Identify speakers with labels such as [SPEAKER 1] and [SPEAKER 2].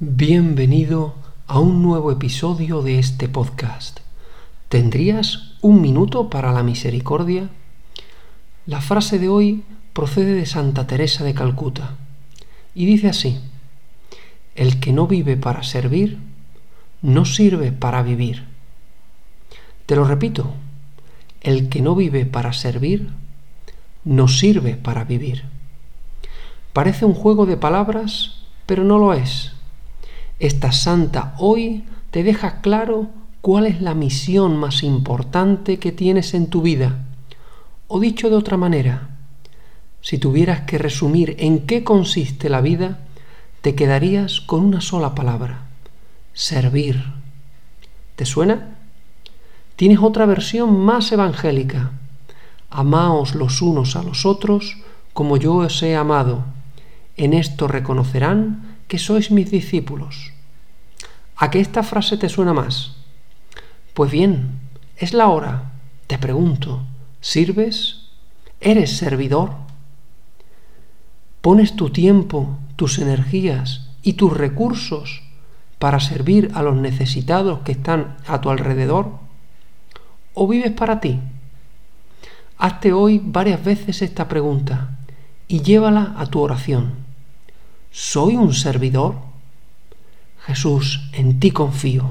[SPEAKER 1] Bienvenido a un nuevo episodio de este podcast. ¿Tendrías un minuto para la misericordia? La frase de hoy procede de Santa Teresa de Calcuta y dice así, el que no vive para servir, no sirve para vivir. Te lo repito, el que no vive para servir, no sirve para vivir. Parece un juego de palabras, pero no lo es esta santa hoy te deja claro cuál es la misión más importante que tienes en tu vida. O dicho de otra manera, si tuvieras que resumir en qué consiste la vida, te quedarías con una sola palabra, servir. ¿Te suena? Tienes otra versión más evangélica. Amaos los unos a los otros como yo os he amado. En esto reconocerán que sois mis discípulos. ¿A qué esta frase te suena más? Pues bien, es la hora. Te pregunto, ¿sirves? ¿Eres servidor? ¿Pones tu tiempo, tus energías y tus recursos para servir a los necesitados que están a tu alrededor? ¿O vives para ti? Hazte hoy varias veces esta pregunta y llévala a tu oración. ¿Soy un servidor? Jesús, en ti confío.